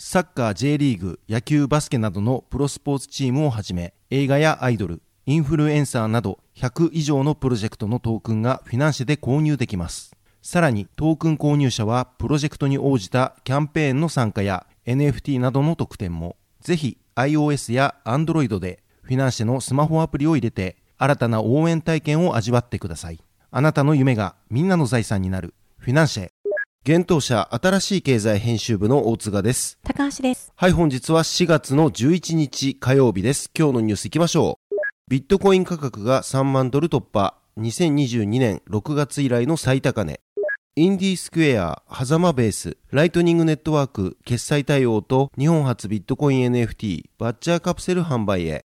サッカー J リーグ野球バスケなどのプロスポーツチームをはじめ映画やアイドルインフルエンサーなど100以上のプロジェクトのトークンがフィナンシェで購入できます。さらにトークン購入者はプロジェクトに応じたキャンペーンの参加や NFT などの特典もぜひ iOS や Android でフィナンシェのスマホアプリを入れて新たな応援体験を味わってください。あなたの夢がみんなの財産になる。フィナンシェ。現当社新しい経済編集部の大津賀です。高橋です。はい、本日は4月の11日火曜日です。今日のニュース行きましょう。ビットコイン価格が3万ドル突破。2022年6月以来の最高値。インディースクエア、狭間ベース、ライトニングネットワーク、決済対応と日本初ビットコイン NFT、バッチャーカプセル販売へ。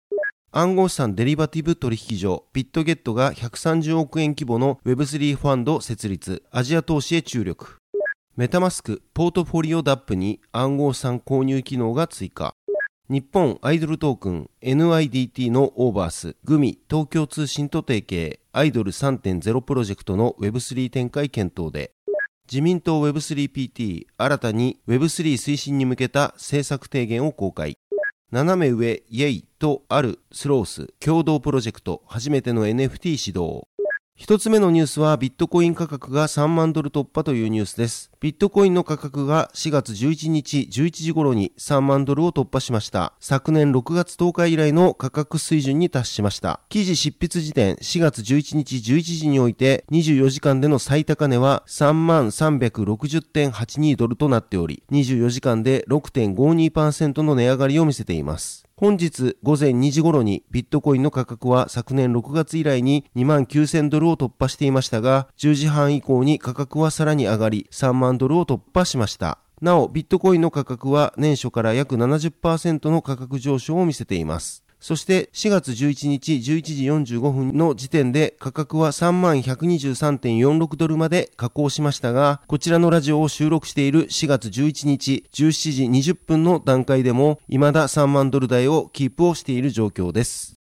暗号資産デリバティブ取引所、ビットゲットが130億円規模の Web3 ファンド設立、アジア投資へ注力。メタマスクポートフォリオ DAP に暗号資産購入機能が追加。日本アイドルトークン NIDT のオーバース、グミ東京通信と提携、アイドル3.0プロジェクトの Web3 展開検討で、自民党 Web3PT 新たに Web3 推進に向けた政策提言を公開。斜め上イェイとあるスロース共同プロジェクト初めての NFT 始動。一つ目のニュースはビットコイン価格が3万ドル突破というニュースです。ビットコインの価格が4月11日11時頃に3万ドルを突破しました。昨年6月10日以来の価格水準に達しました。記事執筆時点4月11日11時において24時間での最高値は3万360.82ドルとなっており、24時間で6.52%の値上がりを見せています。本日午前2時頃にビットコインの価格は昨年6月以来に2万9000ドルを突破していましたが、10時半以降に価格はさらに上がり3万ドルを突破しました。なお、ビットコインの価格は年初から約70%の価格上昇を見せています。そして4月11日11時45分の時点で価格は3123.46ドルまで加工しましたが、こちらのラジオを収録している4月11日17時20分の段階でも未だ3万ドル台をキープをしている状況です。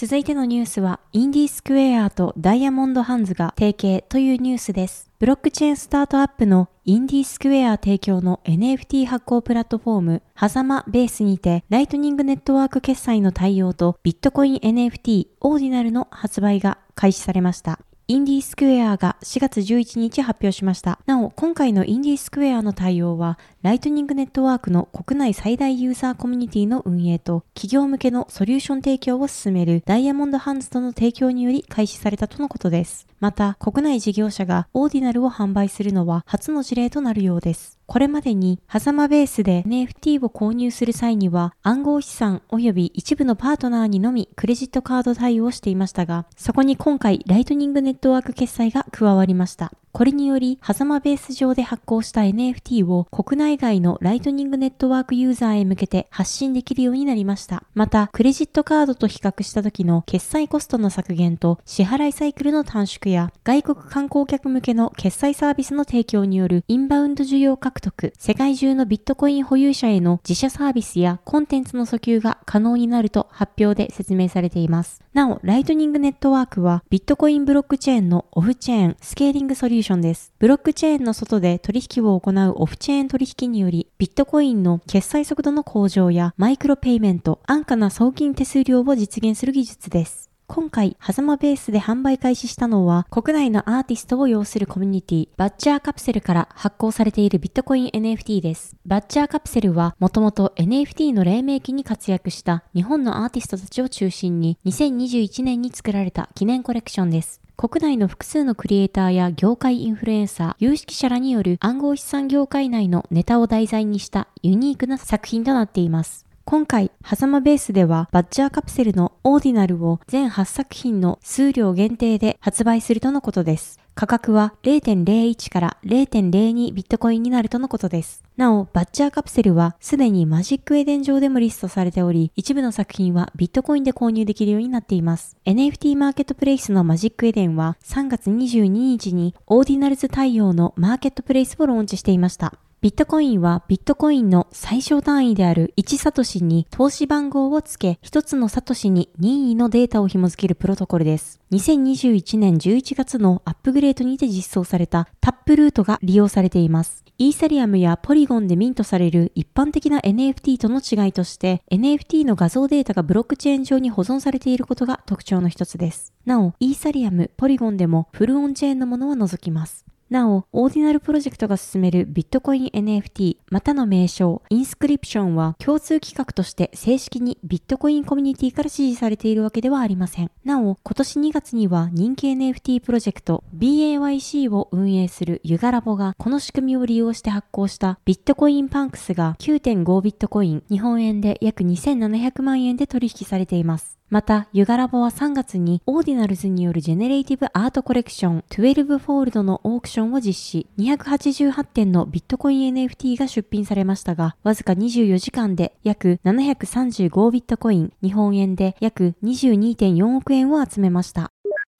続いてのニュースは、インディースクエアとダイヤモンドハンズが提携というニュースです。ブロックチェーンスタートアップのインディースクエア提供の NFT 発行プラットフォーム、ハザマベースにて、ライトニングネットワーク決済の対応とビットコイン NFT オーディナルの発売が開始されました。インディースクエアが4月11日発表しました。なお、今回のインディースクエアの対応は、ライトニングネットワークの国内最大ユーザーコミュニティの運営と、企業向けのソリューション提供を進めるダイヤモンドハンズとの提携により開始されたとのことです。また、国内事業者がオーディナルを販売するのは初の事例となるようです。これまでに、ハザマベースで NFT を購入する際には、暗号資産及び一部のパートナーにのみクレジットカード対応していましたが、そこに今回、ライトニングネットワーク決済が加わりました。これにより、ハザマベース上で発行した NFT を国内外のライトニングネットワークユーザーへ向けて発信できるようになりました。また、クレジットカードと比較した時の決済コストの削減と支払いサイクルの短縮や、外国観光客向けの決済サービスの提供によるインバウンド需要獲得、世界中のビットコイン保有者への自社サービスやコンテンツの訴求が可能になると発表で説明されています。なお、ライトニングネットワークはビットコインブロックチェーンのオフチェーンスケーリングソリューションです。ブロックチェーンの外で取引を行うオフチェーン取引により、ビットコインの決済速度の向上やマイクロペイメント、安価な送金手数料を実現する技術です。今回、狭間ベースで販売開始したのは、国内のアーティストを要するコミュニティ、バッチャーカプセルから発行されているビットコイン NFT です。バッチャーカプセルは、もともと NFT の黎明期に活躍した日本のアーティストたちを中心に、2021年に作られた記念コレクションです。国内の複数のクリエイターや業界インフルエンサー、有識者らによる暗号資産業界内のネタを題材にしたユニークな作品となっています。今回、狭間ベースでは、バッチャーカプセルのオーディナルを全8作品の数量限定で発売するとのことです。価格は0.01から0.02ビットコインになるとのことです。なお、バッチャーカプセルはすでにマジックエデン上でもリストされており、一部の作品はビットコインで購入できるようになっています。NFT マーケットプレイスのマジックエデンは3月22日にオーディナルズ対応のマーケットプレイスをローンチしていました。ビットコインはビットコインの最小単位である1サトシに通し番号を付け、1つのサトシに任意のデータを紐付けるプロトコルです。2021年11月のアップグレードにて実装されたタップルートが利用されています。イーサリアムやポリゴンでミントされる一般的な NFT との違いとして NFT の画像データがブロックチェーン上に保存されていることが特徴の一つです。なお、イーサリアム、ポリゴンでもフルオンチェーンのものは除きます。なお、オーディナルプロジェクトが進めるビットコイン NFT またの名称、インスクリプションは共通規格として正式にビットコインコミュニティから支持されているわけではありません。なお、今年2月には人気 NFT プロジェクト BAYC を運営するユガラボがこの仕組みを利用して発行したビットコインパンクスが9.5ビットコイン、日本円で約2700万円で取引されています。また、ユガラボは3月にオーディナルズによるジェネレイティブアートコレクション12フォールドのオークションを実施。288点のビットコイン NFT が出品されましたが、わずか24時間で約735ビットコイン、日本円で約22.4億円を集めました。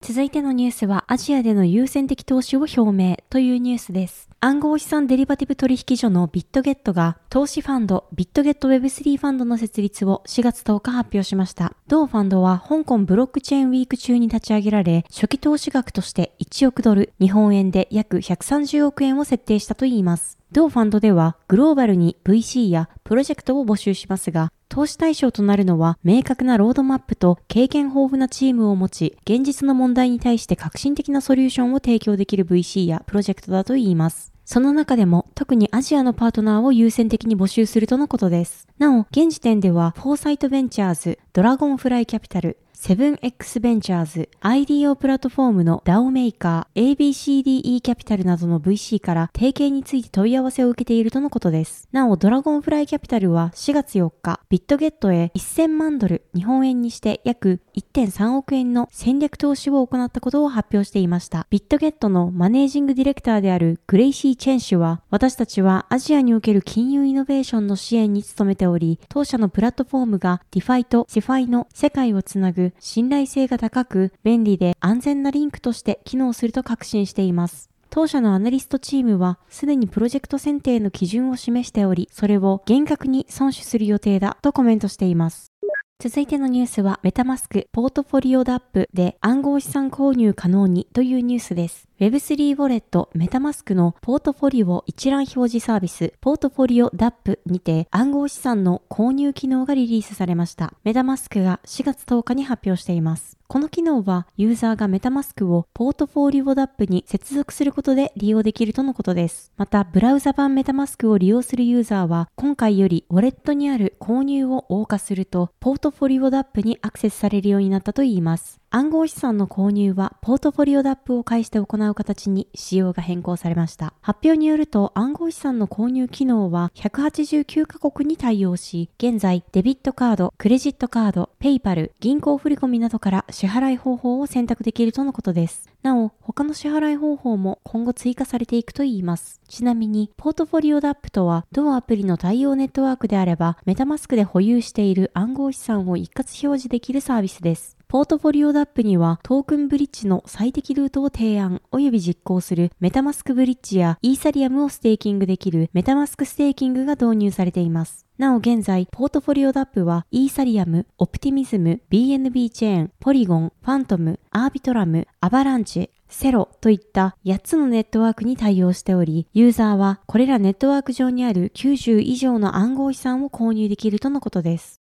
続いてのニュースはアジアでの優先的投資を表明というニュースです。暗号資産デリバティブ取引所のビットゲットが投資ファンドビットゲット Web3 ファンドの設立を4月10日発表しました。同ファンドは香港ブロックチェーンウィーク中に立ち上げられ、初期投資額として1億ドル、日本円で約130億円を設定したといいます。同ファンドではグローバルに VC やプロジェクトを募集しますが、投資対象となるのは明確なロードマップと経験豊富なチームを持ち、現実の問題に対して革新的なソリューションを提供できる VC やプロジェクトだといいます。その中でも特にアジアのパートナーを優先的に募集するとのことです。なお、現時点では、フォーサイトベンチャーズ、ドラゴンフライキャピタル、セブン X ベンチャーズ、IDO プラットフォームの DAO メーカー、ABCDE キャピタルなどの VC から提携について問い合わせを受けているとのことです。なお、ドラゴンフライキャピタルは4月4日、ビットゲットへ1000万ドル、日本円にして約1.3億円の戦略投資を行ったことを発表していました。ビットゲットのマネージングディレクターであるグレイシー・チェン氏は、私たちはアジアにおける金融イノベーションの支援に努めており、当社のプラットフォームが DeFi と CeFi の世界をつなぐ信頼性が高く、便利で安全なリンクとして機能すると確信しています。当社のアナリストチームは、すでにプロジェクト選定の基準を示しており、それを厳格に損守する予定だとコメントしています。続いてのニュースは、メタマスクポートフォリオダップで暗号資産購入可能にというニュースです。Web3 ウォレットメタマスクのポートフォリオ一覧表示サービスポートフォリオ DAP にて暗号資産の購入機能がリリースされました。メタマスクが4月10日に発表しています。この機能はユーザーがメタマスクをポートフォリオ DAP に接続することで利用できるとのことです。また、ブラウザ版メタマスクを利用するユーザーは今回よりウォレットにある購入を謳歌するとポートフォリオ DAP にアクセスされるようになったといいます。暗号資産の購入はポートフォリオダップを介して行う形に仕様が変更されました。発表によると暗号資産の購入機能は189カ国に対応し、現在デビットカード、クレジットカード、ペイパル、銀行振込などから支払い方法を選択できるとのことです。なお、他の支払い方法も今後追加されていくといいます。ちなみに、ポートフォリオダップとは、同アプリの対応ネットワークであれば、メタマスクで保有している暗号資産を一括表示できるサービスです。ポートフォリオダップにはトークンブリッジの最適ルートを提案及び実行するメタマスクブリッジやイーサリアムをステーキングできるメタマスクステーキングが導入されています。なお現在、ポートフォリオ dApp は、イーサリアム、オプティミズム、BNB チェーン、ポリゴン、ファントム、アービトラム、アバランチ、セロといった8つのネットワークに対応しており、ユーザーはこれらネットワーク上にある90以上の暗号資産を購入できるとのことです。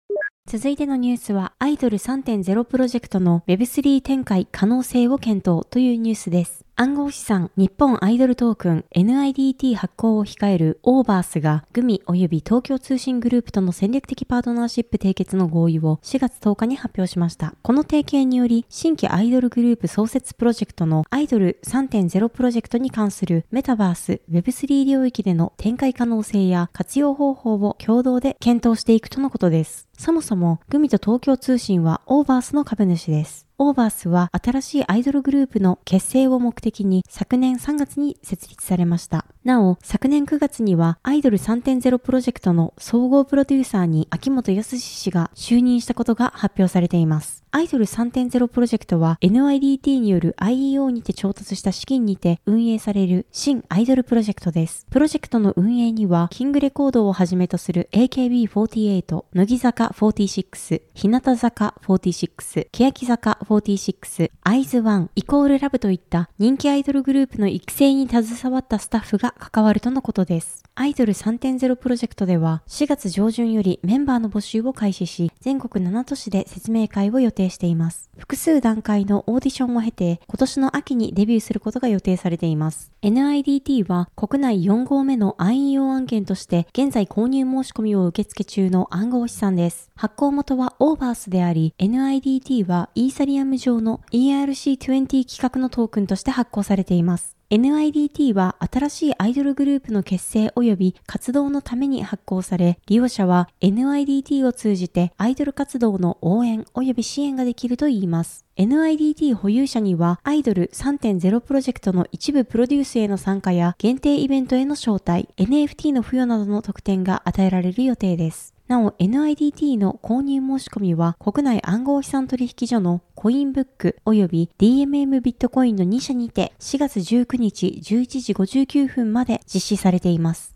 続いてのニュースは、アイドル3.0プロジェクトの Web3 展開可能性を検討というニュースです。暗号資産日本アイドルトークン NIDT 発行を控えるオーバースがグミ及び東京通信グループとの戦略的パートナーシップ締結の合意を4月10日に発表しました。この提携により新規アイドルグループ創設プロジェクトのアイドル3.0プロジェクトに関するメタバース Web3 領域での展開可能性や活用方法を共同で検討していくとのことです。そもそもグミと東京通信はオーバースの株主です。オーバースは新しいアイドルグループの結成を目的に昨年3月に設立されました。なお、昨年9月にはアイドル3.0プロジェクトの総合プロデューサーに秋元康氏が就任したことが発表されています。アイドル3.0プロジェクトは NIDT による IEO にて調達した資金にて運営される新アイドルプロジェクトです。プロジェクトの運営には、キングレコードをはじめとする AKB48、乃木坂46、日向坂46、欅坂46、アイズワン、イコールラブといった人気アイドルグループの育成に携わったスタッフが関わるとのことです。アイドル3.0プロジェクトでは4月上旬よりメンバーの募集を開始し、全国7都市で説明会を予定しています。複数段階のオーディションを経て、今年の秋にデビューすることが予定されています。NIDT は国内4号目の IEO 案件として現在購入申し込みを受付中の暗号資産です。発行元はオーバースであり、NIDT はイーサリアム上の ERC20 規格のトークンとして発行されています。NIDT は新しいアイドルグループの結成及び活動のために発行され、利用者は NIDT を通じてアイドル活動の応援及び支援ができるといいます。NIDT 保有者にはアイドル3.0プロジェクトの一部プロデュースへの参加や限定イベントへの招待、NFT の付与などの特典が与えられる予定です。なお NIDT の購入申し込みは国内暗号資産取引所のコインブック及び DMM ビットコインの2社にて4月19日11時59分まで実施されています。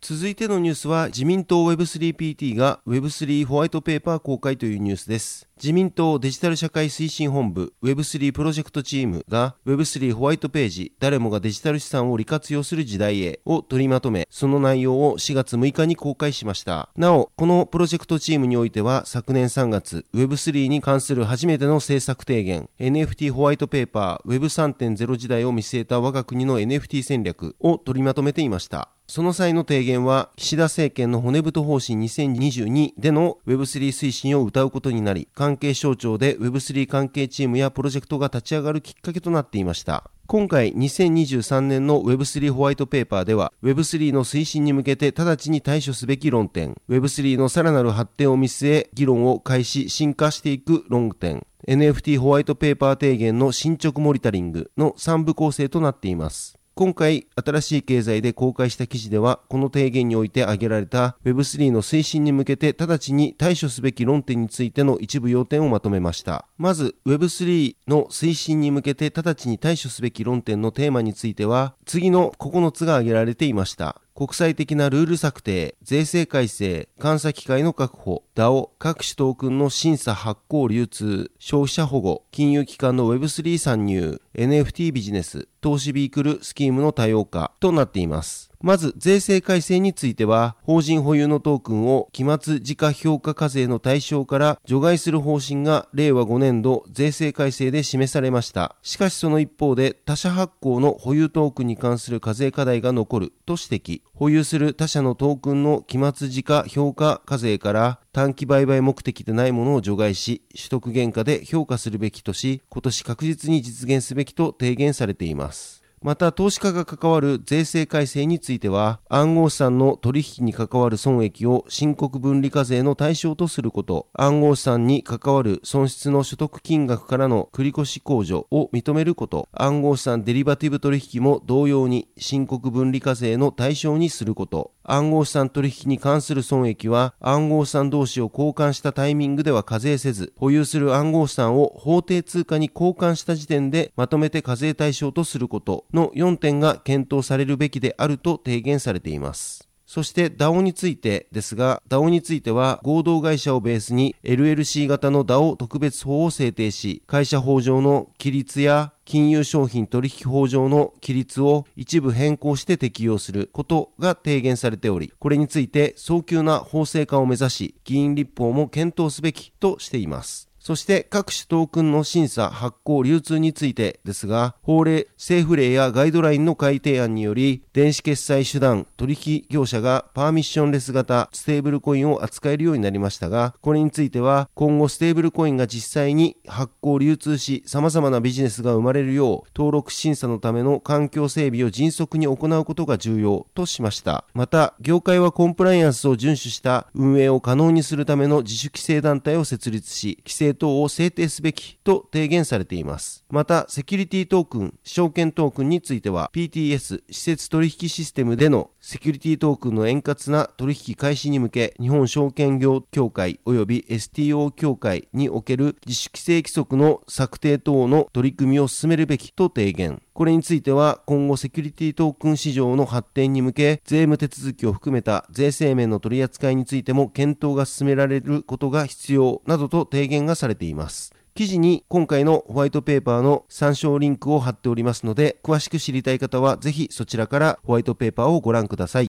続いてのニュースは自民党 Web3PT が Web3 ホワイトペーパー公開というニュースです。自民党デジタル社会推進本部 Web3 プロジェクトチームが Web3 ホワイトページ誰もがデジタル資産を利活用する時代へを取りまとめ、その内容を4月6日に公開しました。なお、このプロジェクトチームにおいては昨年3月 Web3 に関する初めての政策提言 NFT ホワイトペーパー Web3.0 時代を見据えた我が国の NFT 戦略を取りまとめていました。その際の提言は、岸田政権の骨太方針2022での Web3 推進を謳うことになり、関係省庁で Web3 関係チームやプロジェクトが立ち上がるきっかけとなっていました。今回2023年の Web3 ホワイトペーパーでは Web3 の推進に向けて直ちに対処すべき論点 Web3 のさらなる発展を見据え議論を開始進化していく論点 NFT ホワイトペーパー提言の進捗モニタリングの3部構成となっています今回、新しい経済で公開した記事では、この提言において挙げられた Web3 の推進に向けて直ちに対処すべき論点についての一部要点をまとめました。まず、Web3 の推進に向けて直ちに対処すべき論点のテーマについては、次の9つが挙げられていました。国際的なルール策定、税制改正、監査機会の確保、DAO、各種トークンの審査発行流通、消費者保護、金融機関の Web3 参入、NFT ビジネス、投資ビークルスキームの多様化となっています。まず、税制改正については、法人保有のトークンを期末時価評価課税の対象から除外する方針が令和5年度税制改正で示されました。しかしその一方で、他社発行の保有トークンに関する課税課題が残ると指摘。保有する他社のトークンの期末時価評価課税から短期売買目的でないものを除外し、取得原価で評価するべきとし、今年確実に実現すべきと提言されています。また、投資家が関わる税制改正については、暗号資産の取引に関わる損益を申告分離課税の対象とすること、暗号資産に関わる損失の所得金額からの繰越控除を認めること、暗号資産デリバティブ取引も同様に申告分離課税の対象にすること、暗号資産取引に関する損益は暗号資産同士を交換したタイミングでは課税せず、保有する暗号資産を法定通貨に交換した時点でまとめて課税対象とすることの4点が検討されるべきであると提言されています。そして DAO についてですが、DAO については合同会社をベースに LLC 型の DAO 特別法を制定し、会社法上の規律や金融商品取引法上の規律を一部変更して適用することが提言されており、これについて早急な法制化を目指し、議員立法も検討すべきとしています。そして各種トークンの審査、発行、流通についてですが、法令、政府令やガイドラインの改定案により、電子決済手段、取引業者がパーミッションレス型ステーブルコインを扱えるようになりましたが、これについては今後ステーブルコインが実際に発行、流通し、様々なビジネスが生まれるよう、登録審査のための環境整備を迅速に行うことが重要としました。また、業界はコンプライアンスを遵守した運営を可能にするための自主規制団体を設立し、規制等を制定すべきと提言されています。また、セキュリティトークン、証券トークンについては、PTS、施設取引システムでのセキュリティトークンの円滑な取引開始に向け、日本証券業協会及び STO 協会における自主規制規則の策定等の取り組みを進めるべきと提言。これについては今後セキュリティトークン市場の発展に向け税務手続きを含めた税制面の取り扱いについても検討が進められることが必要などと提言がされています。記事に今回のホワイトペーパーの参照リンクを貼っておりますので詳しく知りたい方はぜひそちらからホワイトペーパーをご覧ください。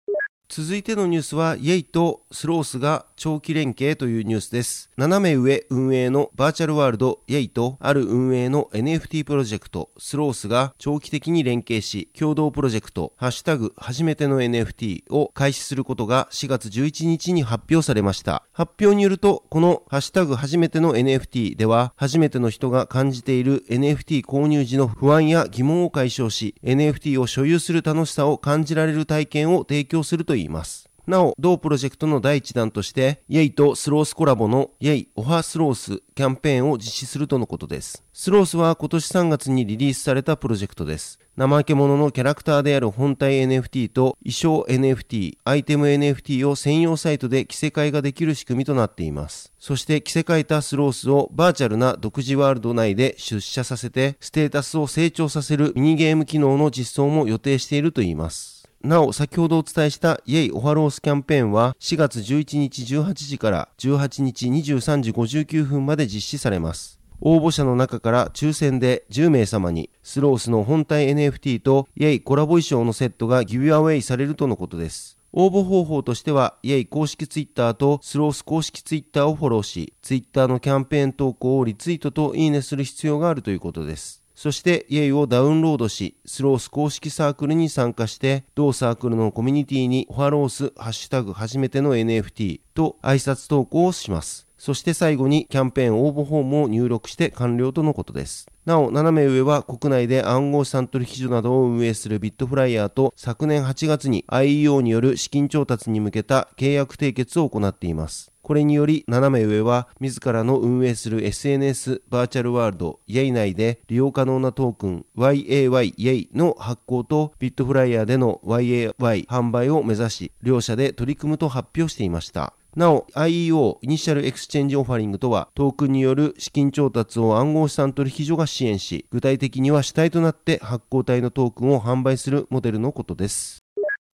続いてのニュースは、イェイとスロースが長期連携というニュースです。斜め上運営のバーチャルワールド、イェイと、ある運営の NFT プロジェクト、スロースが長期的に連携し、共同プロジェクト、ハッシュタグ、初めての NFT を開始することが4月11日に発表されました。発表によると、このハッシュタグ、初めての NFT では、初めての人が感じている NFT 購入時の不安や疑問を解消し、NFT を所有する楽しさを感じられる体験を提供するといいいます。なお、同プロジェクトの第一弾として、イェイとスロースコラボのイェイオハスロースキャンペーンを実施するとのことです。スロースは今年3月にリリースされたプロジェクトです。怠け者のキャラクターである本体 NFT と衣装 NFT、アイテム NFT を専用サイトで着せ替えができる仕組みとなっています。そして着せ替えたスロースをバーチャルな独自ワールド内で出社させて、ステータスを成長させるミニゲーム機能の実装も予定しているといいます。なお、先ほどお伝えしたイェイオハロースキャンペーンは4月11日18時から18日23時59分まで実施されます。応募者の中から抽選で10名様にスロースの本体 NFT とイェイコラボ衣装のセットがギブアウェイされるとのことです。応募方法としては、イェイ公式ツイッターとスロース公式ツイッターをフォローし、ツイッターのキャンペーン投稿をリツイートといいねする必要があるということです。そしてイェイをダウンロードし、スロース公式サークルに参加して、同サークルのコミュニティにファロースハッシュタグ初めての NFT と挨拶投稿をします。そして最後にキャンペーン応募フォームを入力して完了とのことです。なお、斜め上は国内で暗号資産取引所などを運営するビットフライヤーと昨年8月に IEO による資金調達に向けた契約締結を行っています。これにより、斜め上は自らの運営する SNS バーチャルワールド YEI 内で利用可能なトークン YAY YEI の発行とビットフライヤーでの YAY 販売を目指し、両社で取り組むと発表していました。なお、IEO、 Initial Exchange Offering とは、トークンによる資金調達を暗号資産取引所が支援し、具体的には主体となって発行体のトークンを販売するモデルのことです。